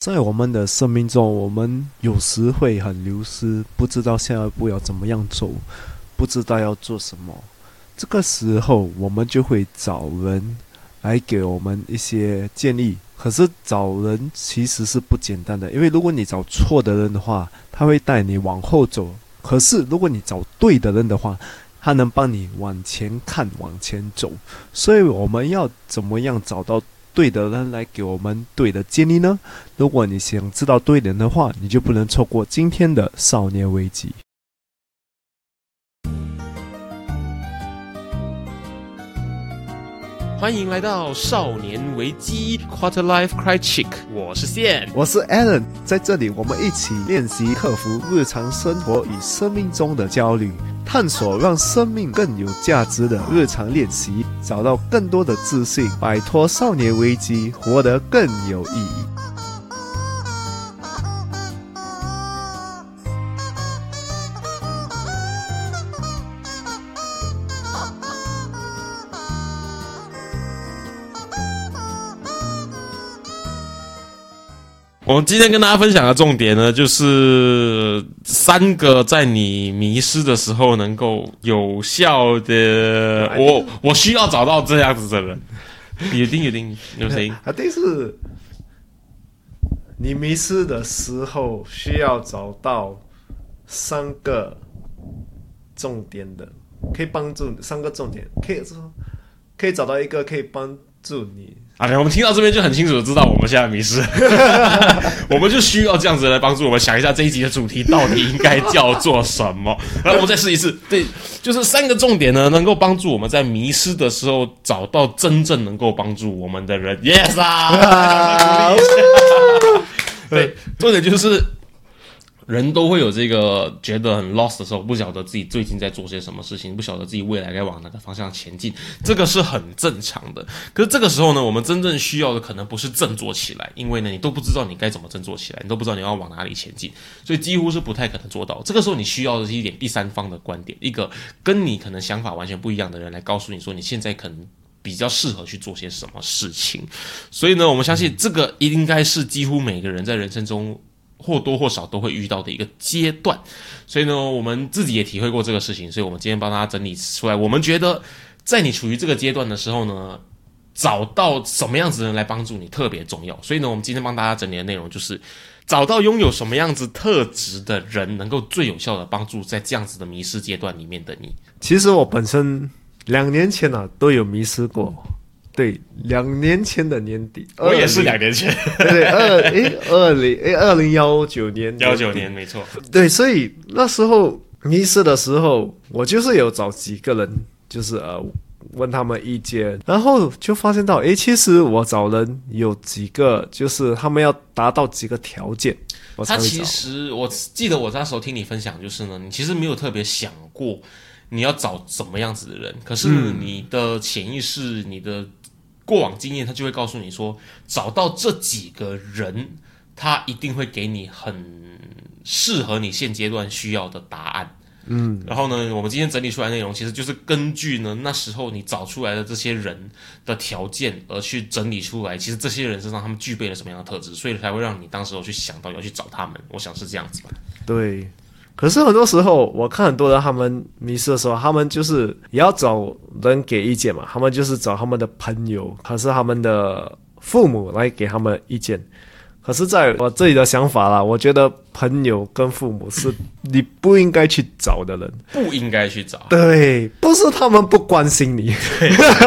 在我们的生命中，我们有时会很流失，不知道下一步要怎么样走，不知道要做什么。这个时候，我们就会找人来给我们一些建议。可是找人其实是不简单的，因为如果你找错的人的话，他会带你往后走；可是如果你找对的人的话，他能帮你往前看、往前走。所以我们要怎么样找到？对的人来给我们对的建议呢？如果你想知道对人的话，你就不能错过今天的少年危机。欢迎来到少年危机 Quarter Life Cry Chick，我是线，我是 Alan，在这里我们一起练习克服日常生活与生命中的焦虑。探索让生命更有价值的日常练习，找到更多的自信，摆脱少年危机，活得更有意义。我们今天跟大家分享的重点呢，就是三个在你迷失的时候能够有效的。我我需要找到这样子的人。有定有定有谁？啊，定是你迷失的时候需要找到三个重点的，可以帮助三个重点，可以说可以找到一个可以帮助你。啊，我们听到这边就很清楚的知道我们现在迷失，我们就需要这样子来帮助我们想一下这一集的主题到底应该叫做什么。来，我们再试一次，对，就是三个重点呢，能够帮助我们在迷失的时候找到真正能够帮助我们的人。Yes 啊，对，重点就是。人都会有这个觉得很 lost 的时候，不晓得自己最近在做些什么事情，不晓得自己未来该往哪个方向前进，这个是很正常的。可是这个时候呢，我们真正需要的可能不是振作起来，因为呢，你都不知道你该怎么振作起来，你都不知道你要往哪里前进，所以几乎是不太可能做到。这个时候你需要的是一点第三方的观点，一个跟你可能想法完全不一样的人来告诉你说，你现在可能比较适合去做些什么事情。所以呢，我们相信这个应该是几乎每个人在人生中。或多或少都会遇到的一个阶段，所以呢，我们自己也体会过这个事情，所以我们今天帮大家整理出来。我们觉得，在你处于这个阶段的时候呢，找到什么样子的人来帮助你特别重要。所以呢，我们今天帮大家整理的内容就是，找到拥有什么样子特质的人，能够最有效的帮助在这样子的迷失阶段里面的你。其实我本身两年前呢都有迷失过。对，两年前的年底，我也是两年前，对，二诶，二零诶，二零幺九年，幺九年没错。对，所以那时候迷失的时候，我就是有找几个人，就是呃问他们意见，然后就发现到，诶，其实我找人有几个，就是他们要达到几个条件。他其实我记得我那时候听你分享，就是呢，你其实没有特别想过你要找什么样子的人，可是你的潜意识，你的。过往经验，他就会告诉你说，找到这几个人，他一定会给你很适合你现阶段需要的答案。嗯，然后呢，我们今天整理出来内容，其实就是根据呢那时候你找出来的这些人的条件而去整理出来。其实这些人身上他们具备了什么样的特质，所以才会让你当时候去想到要去找他们。我想是这样子吧。对。可是很多时候，我看很多人他们迷失的时候，他们就是也要找人给意见嘛。他们就是找他们的朋友，可是他们的父母来给他们意见。可是在我自己的想法啦，我觉得朋友跟父母是你不应该去找的人，不应该去找。对，不是他们不关心你。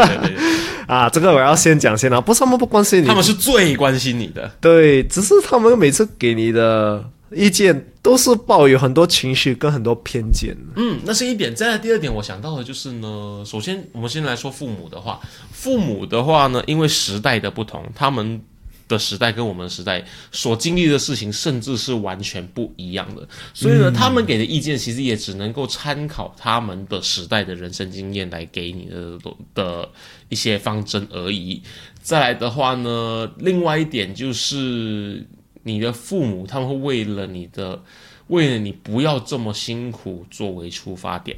啊，这个我要先讲先啊，不是他们不关心你，他们是最关心你的。对，只是他们每次给你的。意见都是抱有很多情绪跟很多偏见。嗯，那是一点。再来第二点，我想到的就是呢，首先我们先来说父母的话，父母的话呢，因为时代的不同，他们的时代跟我们时代所经历的事情，甚至是完全不一样的。所以呢，他们给的意见其实也只能够参考他们的时代的人生经验来给你的的一些方针而已。再来的话呢，另外一点就是。你的父母他们会为了你的，为了你不要这么辛苦作为出发点。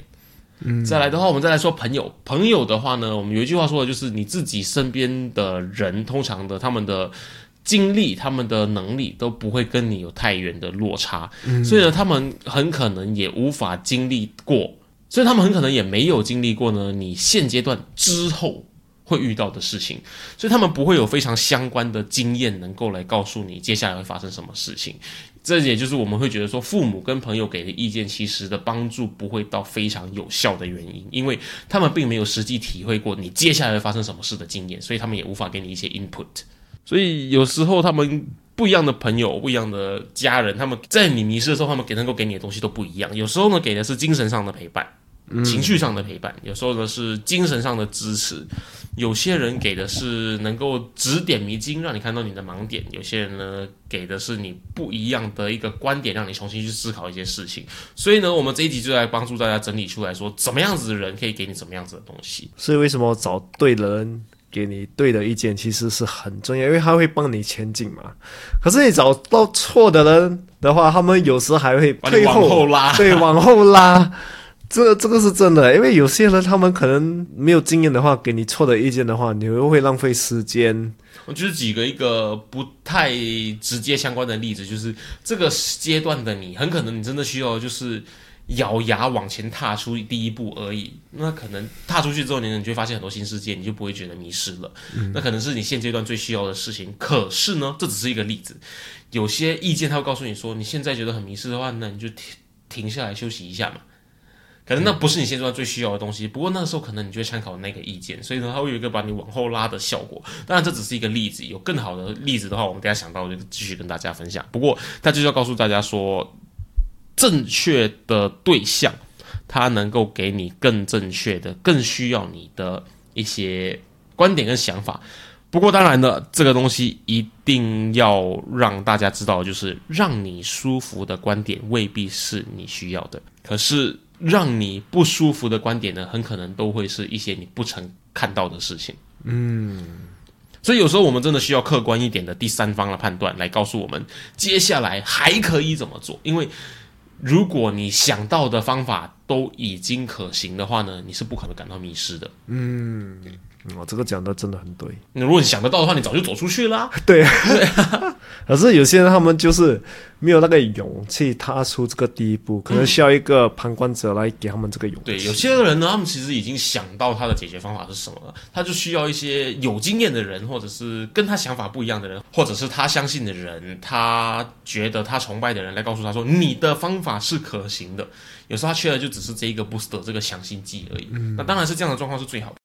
嗯，再来的话，我们再来说朋友。朋友的话呢，我们有一句话说的就是，你自己身边的人，通常的他们的经历、他们的能力都不会跟你有太远的落差，嗯所以呢，他们很可能也无法经历过，所以他们很可能也没有经历过呢，你现阶段之后会遇到的事情，所以他们不会有非常相关的经验能够来告诉你接下来会发生什么事情。这也就是我们会觉得说，父母跟朋友给的意见，其实的帮助不会到非常有效的原因，因为他们并没有实际体会过你接下来会发生什么事的经验，所以他们也无法给你一些 input。所以有时候他们不一样的朋友、不一样的家人，他们在你迷失的时候，他们给能够给你的东西都不一样。有时候呢，给的是精神上的陪伴。情绪上的陪伴，有时候呢是精神上的支持，有些人给的是能够指点迷津，让你看到你的盲点；有些人呢给的是你不一样的一个观点，让你重新去思考一些事情。所以呢，我们这一集就来帮助大家整理出来说，怎么样子的人可以给你怎么样子的东西。所以为什么找对人给你对的意见，其实是很重要，因为他会帮你前进嘛。可是你找到错的人的话，他们有时还会退往后拉，对，往后拉。这这个是真的，因为有些人他们可能没有经验的话，给你错的意见的话，你又会浪费时间。我就举几个一个不太直接相关的例子，就是这个阶段的你，很可能你真的需要就是咬牙往前踏出第一步而已。那可能踏出去之后，你你就会发现很多新世界，你就不会觉得迷失了。那可能是你现阶段最需要的事情。可是呢，这只是一个例子，有些意见他会告诉你说，你现在觉得很迷失的话，那你就停停下来休息一下嘛。可能那不是你现在最需要的东西，不过那个时候可能你就会参考那个意见，所以呢，它会有一个把你往后拉的效果。当然，这只是一个例子，有更好的例子的话，我们等下想到就继续跟大家分享。不过，他就是要告诉大家说，正确的对象，他能够给你更正确的、更需要你的一些观点跟想法。不过，当然呢，这个东西一定要让大家知道，就是让你舒服的观点未必是你需要的，可是。让你不舒服的观点呢，很可能都会是一些你不曾看到的事情。嗯，所以有时候我们真的需要客观一点的第三方的判断来告诉我们接下来还可以怎么做。因为如果你想到的方法都已经可行的话呢，你是不可能感到迷失的。嗯。我这个讲的真的很对。那如果你想得到的话，你早就走出去啦。对，可是有些人他们就是没有那个勇气踏出这个第一步，可能需要一个旁观者来给他们这个勇气。对，有些人呢，他们其实已经想到他的解决方法是什么了，他就需要一些有经验的人，或者是跟他想法不一样的人，或者是他相信的人，他觉得他崇拜的人来告诉他说，你的方法是可行的。有时候他缺的就只是这一个 booster 这个强心剂而已。那当然是这样的状况是最好的。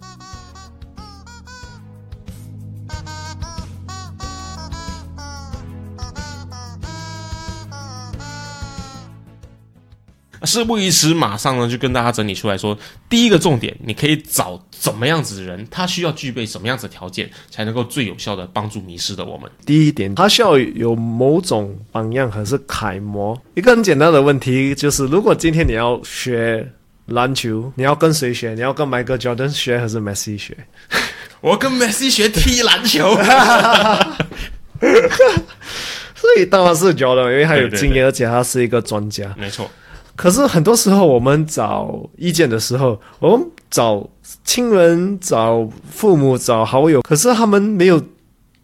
事不宜迟，马上呢就跟大家整理出来说，第一个重点，你可以找怎么样子的人，他需要具备什么样子的条件，才能够最有效的帮助迷失的我们。第一点，他需要有某种榜样还是楷模。一个很简单的问题就是，如果今天你要学篮球，你要跟谁学？你要跟埋哥 jordan 学还是梅西学？我跟梅西学踢篮球。所以当然是乔丹，因为他有经验，而且他是一个专家。没错。可是很多时候，我们找意见的时候，我们找亲人、找父母、找好友，可是他们没有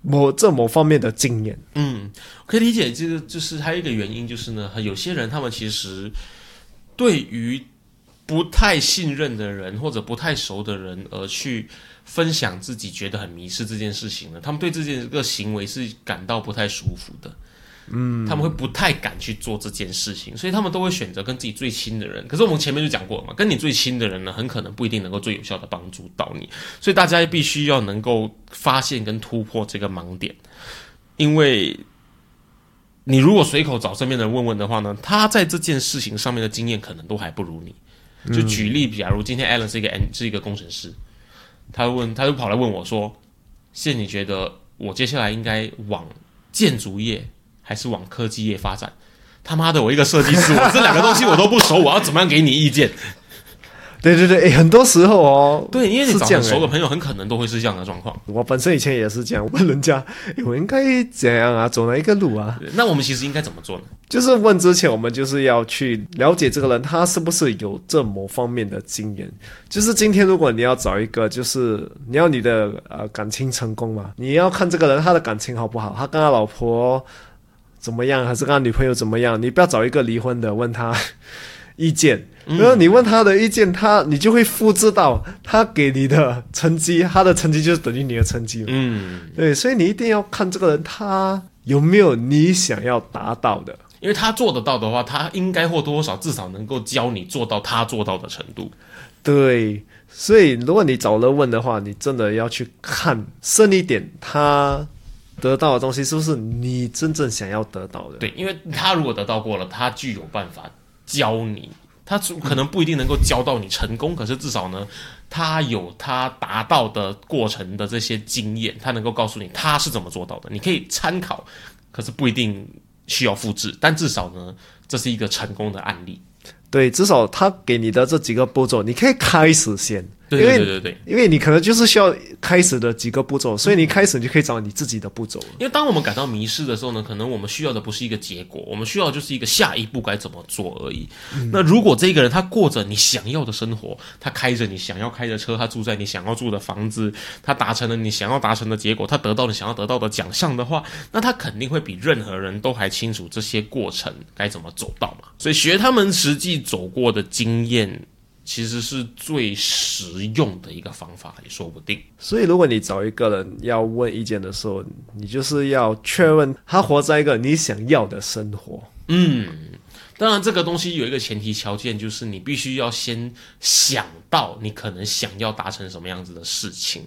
某这某方面的经验。嗯，可以理解。这个就是还有一个原因，就是呢，有些人他们其实对于不太信任的人或者不太熟的人而去分享自己觉得很迷失这件事情呢，他们对这件个行为是感到不太舒服的。嗯，他们会不太敢去做这件事情，所以他们都会选择跟自己最亲的人。可是我们前面就讲过了嘛，跟你最亲的人呢，很可能不一定能够最有效的帮助到你。所以大家必须要能够发现跟突破这个盲点，因为你如果随口找身边的人问问的话呢，他在这件事情上面的经验可能都还不如你。就举例，假如今天 Alan 是一个 N 是一个工程师，他问他就跑来问我说：“现你觉得我接下来应该往？”建筑业还是往科技业发展？他妈的，我一个设计师，我这两个东西我都不熟，我要怎么样给你意见？对对对，诶很多时候哦，对，因为你找是这样诶很熟的朋友，很可能都会是这样的状况。我本身以前也是这样问人家，我应该怎样啊，走哪一个路啊？那我们其实应该怎么做呢？就是问之前，我们就是要去了解这个人，他是不是有这某方面的经验。就是今天，如果你要找一个，就是你要你的呃感情成功嘛，你要看这个人他的感情好不好，他跟他老婆怎么样，还是跟他女朋友怎么样。你不要找一个离婚的问他 意见，然后你问他的意见，他你就会复制到他给你的成绩，他的成绩就是等于你的成绩嘛。嗯，对，所以你一定要看这个人他有没有你想要达到的。因为他做得到的话，他应该或多或少至少能够教你做到他做到的程度。对，所以如果你找人问的话，你真的要去看深一点，他得到的东西是不是你真正想要得到的？对，因为他如果得到过了，他具有办法教你。他可能不一定能够教到你成功，可是至少呢，他有他达到的过程的这些经验，他能够告诉你他是怎么做到的，你可以参考，可是不一定需要复制，但至少呢，这是一个成功的案例。对，至少他给你的这几个步骤，你可以开始先。对对对对对，因为你可能就是需要开始的几个步骤，所以你开始你就可以找你自己的步骤了。因为当我们感到迷失的时候呢，可能我们需要的不是一个结果，我们需要就是一个下一步该怎么做而已。那如果这个人他过着你想要的生活，他开着你想要开的车，他住在你想要住的房子，他达成了你想要达成的结果，他得到你想要得到的奖项的话，那他肯定会比任何人都还清楚这些过程该怎么走到嘛。所以学他们实际走过的经验。其实是最实用的一个方法，也说不定。所以，如果你找一个人要问意见的时候，你就是要确认他活在一个你想要的生活。嗯，当然，这个东西有一个前提条件，就是你必须要先想到你可能想要达成什么样子的事情。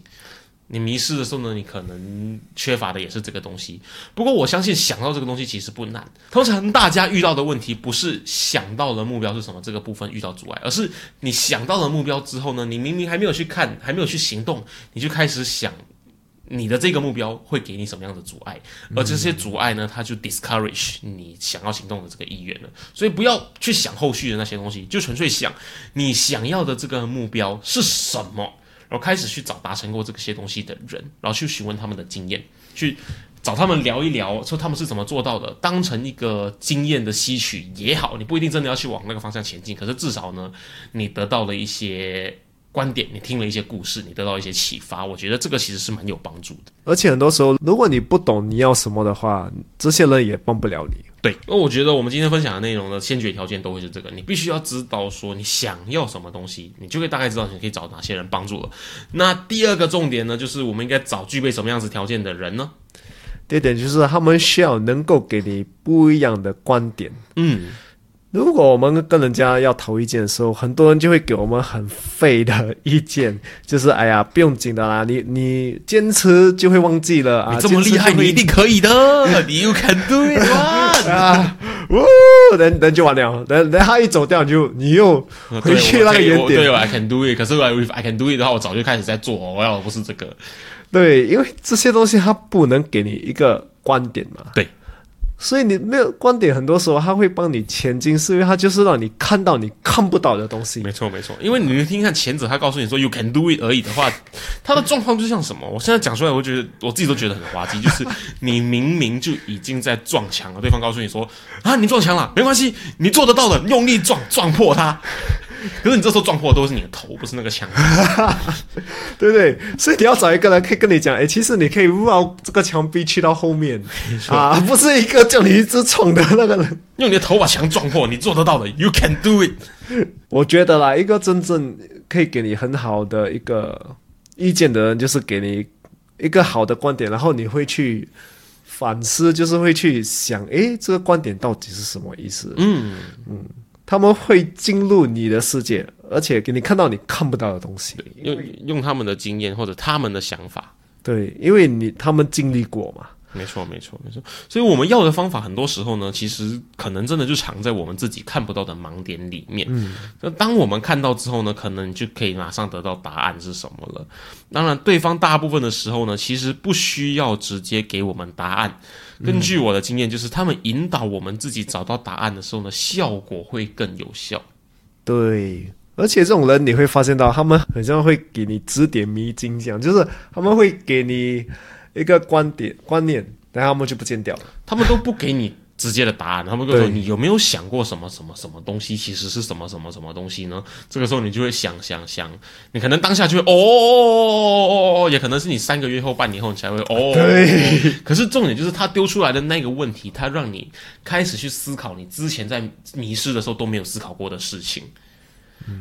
你迷失的时候呢，你可能缺乏的也是这个东西。不过我相信想到这个东西其实不难。通常大家遇到的问题不是想到了目标是什么这个部分遇到阻碍，而是你想到了目标之后呢，你明明还没有去看，还没有去行动，你就开始想你的这个目标会给你什么样的阻碍，而这些阻碍呢，它就 discourage 你想要行动的这个意愿了。所以不要去想后续的那些东西，就纯粹想你想要的这个目标是什么。然后开始去找达成过这些东西的人，然后去询问他们的经验，去找他们聊一聊，说他们是怎么做到的，当成一个经验的吸取也好，你不一定真的要去往那个方向前进，可是至少呢，你得到了一些观点，你听了一些故事，你得到一些启发，我觉得这个其实是蛮有帮助的。而且很多时候，如果你不懂你要什么的话，这些人也帮不了你。对，那我觉得我们今天分享的内容的先决条件都会是这个，你必须要知道说你想要什么东西，你就会大概知道你可以找哪些人帮助了。那第二个重点呢，就是我们应该找具备什么样子条件的人呢？第二点就是他们需要能够给你不一样的观点。嗯，如果我们跟人家要投意见的时候，很多人就会给我们很废的意见，就是哎呀，不用紧的啦，你你坚持就会忘记了啊，你这么厉害，你一定可以的，You can do it 哇！啊，呜，人人就完了，人人他一走掉，你就你又回去那个原点。对我，I can do it。可是我 if I can do it 的话，我早就开始在做，我要的不是这个。对，因为这些东西它不能给你一个观点嘛。对。所以你没有观点，很多时候他会帮你前进，是因为他就是让你看到你看不到的东西。没错，没错。因为你听听看前者，他告诉你说 “you can do it” 而已的话，他的状况就像什么？我现在讲出来，我觉得我自己都觉得很滑稽。就是你明明就已经在撞墙了，对方告诉你说：“啊，你撞墙了，没关系，你做得到的，用力撞，撞破它。” 可是你这时候撞破的都是你的头，不是那个墙。对不对？所以你要找一个人可以跟你讲，哎，其实你可以绕这个墙壁去到后面啊，不是一个叫你一直闯的那个人。用你的头把墙撞破，你做得到的，You can do it。我觉得啦，一个真正可以给你很好的一个意见的人，就是给你一个好的观点，然后你会去反思，就是会去想，诶，这个观点到底是什么意思？嗯，他们会进入你的世界，而且给你看到你看不到的东西。用用他们的经验或者他们的想法。对，因为你他们经历过嘛。没错，没错，没错。所以我们要的方法，很多时候呢，其实可能真的就藏在我们自己看不到的盲点里面。嗯，那当我们看到之后呢，可能就可以马上得到答案是什么了。当然，对方大部分的时候呢，其实不需要直接给我们答案，根据我的经验，就是他们引导我们自己找到答案的时候呢，效果会更有效。对，而且这种人你会发现到，他们好像会给你指点迷津，这样就是他们会给你一个观点观念，然后他们就不见掉了。他们都不给你直接的答案，他们跟我说你有没有想过什么什么什么东西其实是什么什么什么东西呢？这个时候你就会想想想，你可能当下就会哦哦哦哦哦，也可能是你三个月后、半年后你才会哦。对。可是重点就是他丢出来的那个问题，他让你开始去思考你之前在迷失的时候都没有思考过的事情。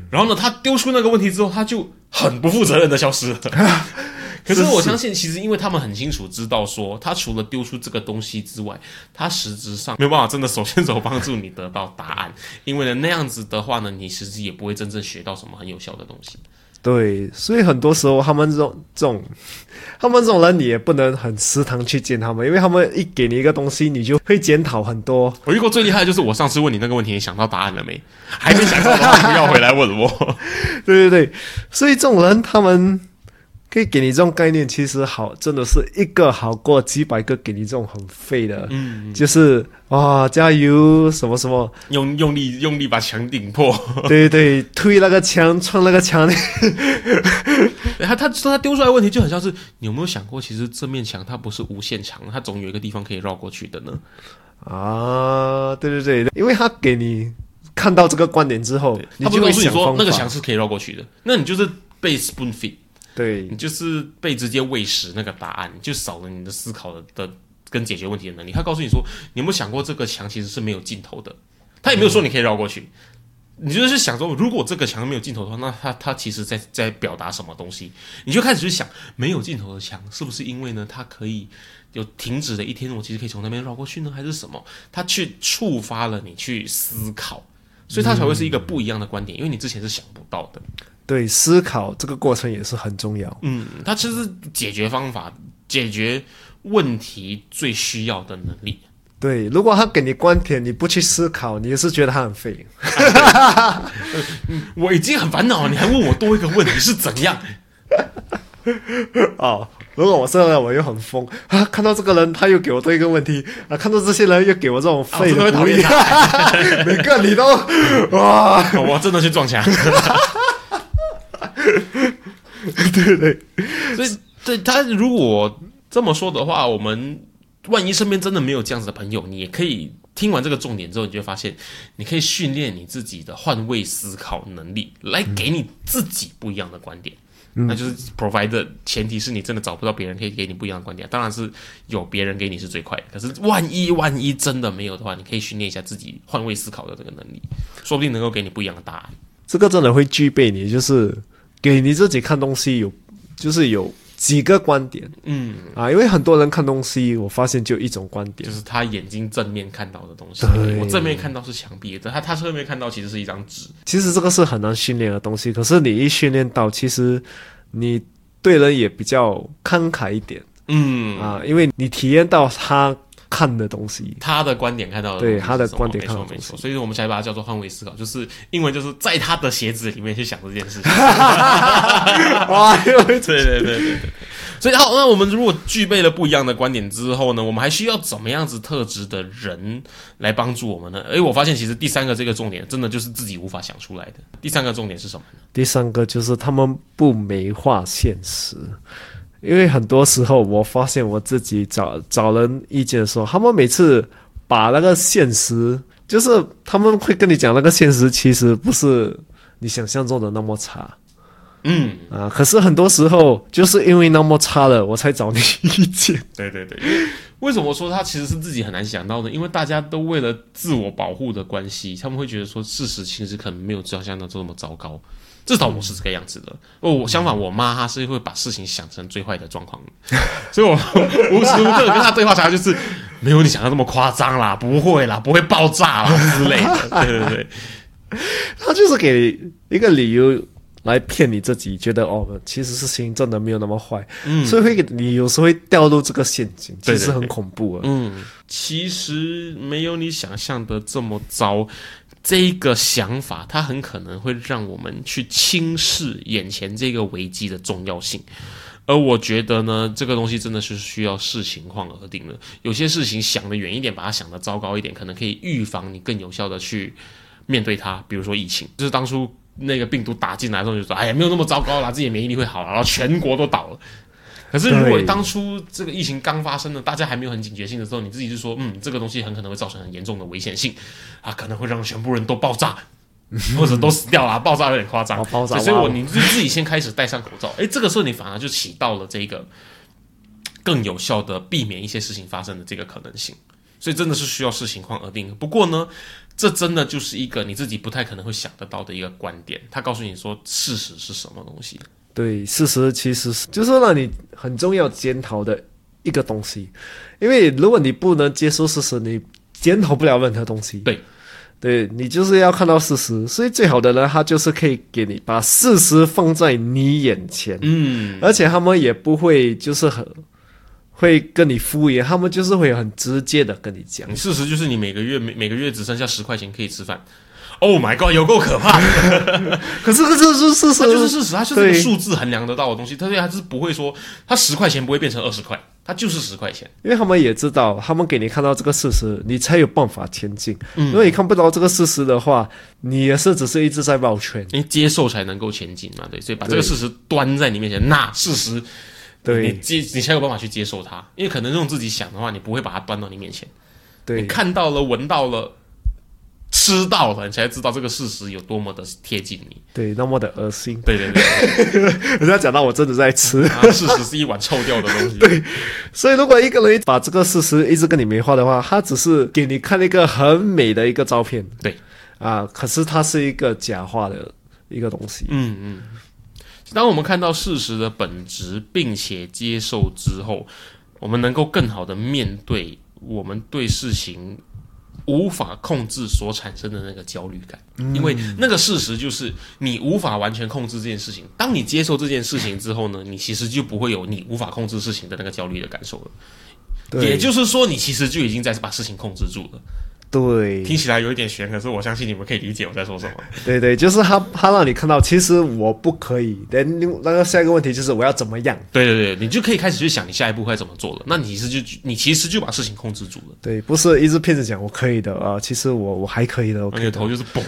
然后呢，他丢出那个问题之后，他就很不负责任的消失了。可是我相信，其实因为他们很清楚知道说，他除了丢出这个东西之外，他实质上没有办法真的手牵手帮助你得到答案。因为呢，那样子的话呢，你实际也不会真正学到什么很有效的东西。对，所以很多时候他们这种这种，他们这种人你也不能很时常去见他们，因为他们一给你一个东西，你就会检讨很多。我遇过最厉害的就是我上次问你那个问题，你想到答案了没？还没想到的话，不要回来问我。对对对，所以这种人他们可以给你这种概念，其实好，真的是一个好过几百个给你这种很废的，嗯，就是哇加油什么什么，用用力用力把墙顶破。对对对，推那个墙，撞那个墙，他他说他丢出来的问题就很像是你有没有想过，其实这面墙它不是无限长，它总有一个地方可以绕过去的呢？啊，对对对，因为他给你看到这个观点之后，你他不告诉你说那个墙是可以绕过去的，那你就是被 spoon feed，对你就是被直接喂食那个答案，就少了你的思考的的跟解决问题的能力。他告诉你说，你有没有想过这个墙其实是没有尽头的？他也没有说你可以绕过去。你就是想说，如果这个墙没有尽头的话，那他他其实在在表达什么东西？你就开始去想，没有尽头的墙是不是因为呢，它可以有停止的一天，我其实可以从那边绕过去呢，还是什么？它去触发了你去思考，所以它才会是一个不一样的观点，因为你之前是想不到的。对，思考这个过程也是很重要。嗯，它其实解决方法、解决问题最需要的能力。对，如果他给你观点，你不去思考，你是觉得他很废。我已经很烦恼了，你还问我多一个问题是怎样？哦，如果我这样，我又很疯啊！看到这个人，他又给我多一个问题啊！看到这些人又给我这种废的会的鼓励，讨厌，每个你都哇，我真的去撞墙。对对所以，对他如果这么说的话，我们万一身边真的没有这样子的朋友，你也可以听完这个重点之后，你就会发现，你可以训练你自己的换位思考能力，来给你自己不一样的观点。那就是 provide 的前提是你真的找不到别人可以给你不一样的观点，当然是有别人给你是最快的。可是万一万一真的没有的话，你可以训练一下自己换位思考的这个能力，说不定能够给你不一样的答案。这个真的会具备你，就是给你自己看东西有，就是有几个观点。嗯，啊，因为很多人看东西，我发现就一种观点。就，是他眼睛正面看到的东西。对，我正面看到是墙壁，但他他侧面看到其实是一张纸。其实这个是很难训练的东西，可是你一训练到，其实你对人也比较慷慨一点。嗯，啊，因为你体验到他看的东西。他的观点看到的对他的观点没看到的东西错没错，所以我们才把它叫做换位思考，就是英文就是在他的鞋子里面去想这件事情。哇，因为对对对对对。所以好，那我们如果具备了不一样的观点之后呢，我们还需要怎么样子特质的人来帮助我们呢？诶，我发现其实第三个这个重点，真的就是自己无法想出来的。第三个重点是什么呢？第三个就是他们不美化现实，因为很多时候我发现我自己找找人意见的时候，他们每次把那个现实，就是他们会跟你讲那个现实其实不是你想象中的那么差嗯，啊。可是很多时候就是因为那么差了，我才找你意见。对 对对，为为什么说他其实是自己很难想到呢？因为大家都为了自我保护的关系，他们会觉得说事实其实可能没有想象的这么糟糕。至少我是这个样子的。哦，我相反，我妈她是会把事情想成最坏的状况，所以我无时无刻跟她对话下来就是没有你想的那么夸张啦，不会啦，不会爆炸啦之类的。对对对，他 就是给一个理由来骗你自己，觉得哦，其实事情真的没有那么坏，嗯所以会给你有时候会掉入这个陷阱，其实很恐怖啊。嗯，其实没有你想象的这么糟。这一个想法，它很可能会让我们去轻视眼前这个危机的重要性，而我觉得呢，这个东西真的是需要视情况而定的。有些事情想得远一点，把它想得糟糕一点，可能可以预防你更有效的去面对它。比如说疫情，就是当初那个病毒打进来的时候，就说：“哎呀，没有那么糟糕啦，自己免疫力会好啦，然后全国都倒了。可是如果当初这个疫情刚发生的，大家还没有很警觉性的时候，你自己就说：“嗯，这个东西很可能会造成很严重的危险性啊，可能会让全部人都爆炸。”或者都死掉了，爆炸有点夸张哦，爆炸所以我你就自己先开始戴上口罩，哎，这个时候你反而就起到了这个更有效的避免一些事情发生的这个可能性。所以真的是需要视情况而定。不过呢，这真的就是一个你自己不太可能会想得到的一个观点。他告诉你说事实是什么东西。对，事实其实是就是让你很重要检讨的一个东西，因为如果你不能接受事实，你检讨不了任何东西。对，对你就是要看到事实，所以最好的呢，他就是可以给你把事实放在你眼前，嗯，而且他们也不会就是很会跟你敷衍，他们就是会很直接的跟你讲。事实就是你每个月每每个月只剩下十块钱可以吃饭。Oh my god，有够可怕！可是这是事实，它就是事实，它就是一个数字衡量得到的东西。它对它是不会说，它十块钱不会变成二十块，它就是十块钱。因为他们也知道，他们给你看到这个事实，你才有办法前进。嗯如果你看不到这个事实的话，你也是只是一直在绕圈。因为接受才能够前进嘛，对，所以把这个事实端在你面前，那事实你对接你才有办法去接受它。因为可能用自己想的话，你不会把它端到你面前。你对看到了、闻到了、吃到了，你才知道这个事实有多么的贴近你。对，那么的恶心。对对对，人家讲到我真的在吃，啊，事实是一碗臭掉的东西。对，所以如果一个人把这个事实一直跟你美化的话，他只是给你看一个很美的一个照片。对啊，可是它是一个假话的一个东西。嗯嗯。当我们看到事实的本质，并且接受之后，我们能够更好的面对我们对事情无法控制所产生的那个焦虑感，因为那个事实就是你无法完全控制这件事情。当你接受这件事情之后呢，你其实就不会有你无法控制事情的那个焦虑的感受了。也就是说，你其实就已经在把事情控制住了。对听起来有一点悬，可是我相信你们可以理解我在说什么。对对，就是他他让你看到，其实我不可以。另那个下一个问题就是我要怎么样？对对对，你就可以开始去想你下一步该怎么做了。那你其实就你其实就把事情控制住了，对，不是一直骗着讲我可以的啊、其实我我还可以的，我的，头就是嘣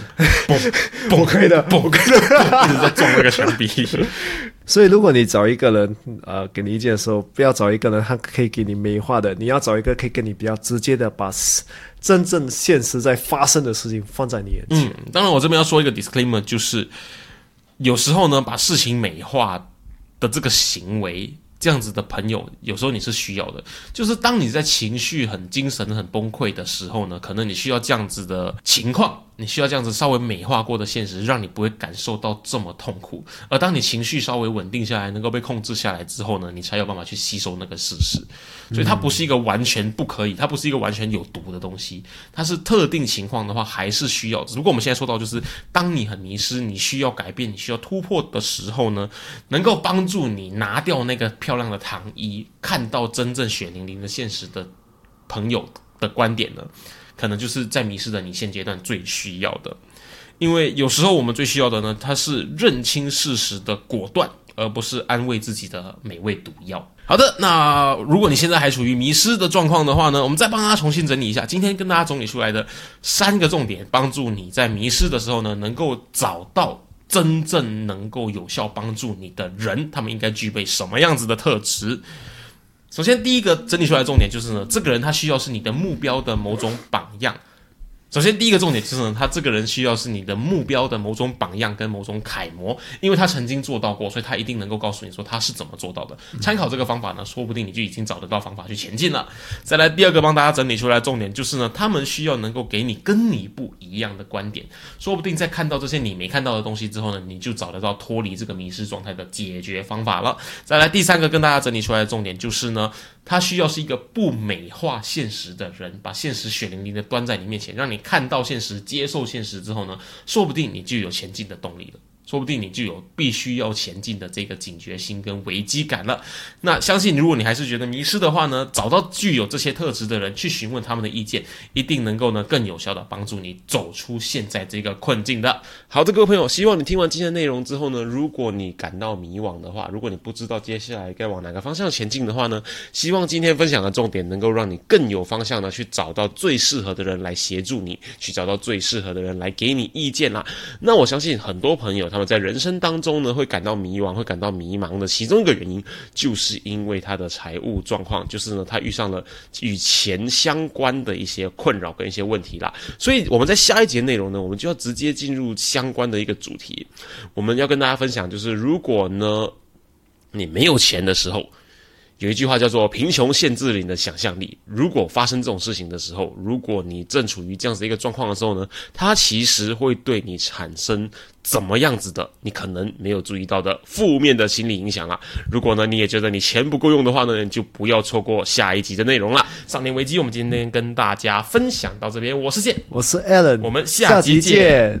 嘣 我可以的。嘣，一直在撞那个墙壁。所以，如果你找一个人，呃，给你意见的时候，不要找一个人他可以给你美化的，你要找一个可以跟你比较直接的，把实真正现实在发生的事情放在你眼前。嗯，当然我这边要说一个 disclaimer，就是有时候呢，把事情美化的这个行为。这样子的朋友，有时候你是需要的。就是当你在情绪很精神很崩溃的时候呢，可能你需要这样子的情况，你需要这样子稍微美化过的现实，让你不会感受到这么痛苦。而当你情绪稍微稳定下来，能够被控制下来之后呢，你才有办法去吸收那个事实。所以它不是一个完全不可以，它不是一个完全有毒的东西，它是特定情况的话还是需要。只不过我们现在说到，就是当你很迷失，你需要改变，你需要突破的时候呢，能够帮助你拿掉那个漂亮的糖衣，看到真正血淋淋的现实的朋友的观点呢，可能就是在迷失的你现阶段最需要的。因为有时候我们最需要的呢，它是认清事实的果断，而不是安慰自己的美味毒药。好的，那如果你现在还处于迷失的状况的话呢，我们再帮大家重新整理一下，今天跟大家整理出来的三个重点，帮助你在迷失的时候呢，能够找到真正能够有效帮助你的人，他们应该具备什么样子的特质。首先，第一个整理出来的重点就是呢，这个人他需要是你的目标的某种榜样。首先，第一个重点就是呢，他这个人需要是你的目标的某种榜样跟某种楷模，因为他曾经做到过，所以他一定能够告诉你说他是怎么做到的。参考这个方法呢，说不定你就已经找得到方法去前进了。再来，第二个帮大家整理出来重点就是呢，他们需要能够给你跟你不一样的观点，说不定在看到这些你没看到的东西之后呢，你就找得到脱离这个迷失状态的解决方法了。再来，第三个跟大家整理出来的重点就是呢，他需要是一个不美化现实的人，把现实血淋淋的端在你面前，让你看到现实、接受现实之后呢，说不定你就有前进的动力了。说不定你就有必须要前进的这个警觉心跟危机感了。那相信如果你还是觉得迷失的话呢，找到具有这些特质的人去询问他们的意见，一定能够呢更有效的帮助你走出现在这个困境的。好的，各位朋友，希望你听完今天的内容之后呢，如果你感到迷惘的话，如果你不知道接下来该往哪个方向前进的话呢，希望今天分享的重点能够让你更有方向的去找到最适合的人来协助你，去找到最适合的人来给你意见啦。那我相信很多朋友他们在人生当中呢会感到迷惘，会感到迷茫的其中一个原因，就是因为他的财务状况，就是呢他遇上了与钱相关的一些困扰跟一些问题啦。所以我们在下一节内容呢，我们就要直接进入相关的一个主题，我们要跟大家分享，就是如果呢你没有钱的时候。有一句话叫做“贫穷限制了你的想象力”。如果发生这种事情的时候，如果你正处于这样子一个状况的时候呢，它其实会对你产生怎么样子的？你可能没有注意到的负面的心理影响啊。如果呢，你也觉得你钱不够用的话呢，就不要错过下一集的内容了。少年危机，我们今天跟大家分享到这边。我是剑，我是 Alan，我们下集见。